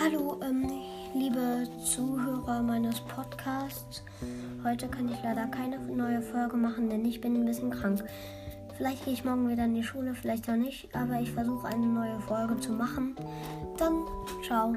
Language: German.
Hallo, ähm, liebe Zuhörer meines Podcasts. Heute kann ich leider keine neue Folge machen, denn ich bin ein bisschen krank. Vielleicht gehe ich morgen wieder in die Schule, vielleicht auch nicht, aber ich versuche eine neue Folge zu machen. Dann ciao.